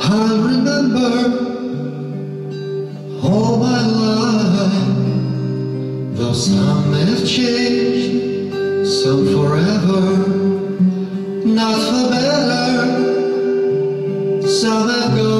I'll remember all my life. Though some have changed, some forever, not for better. Some have gone,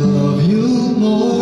love you more.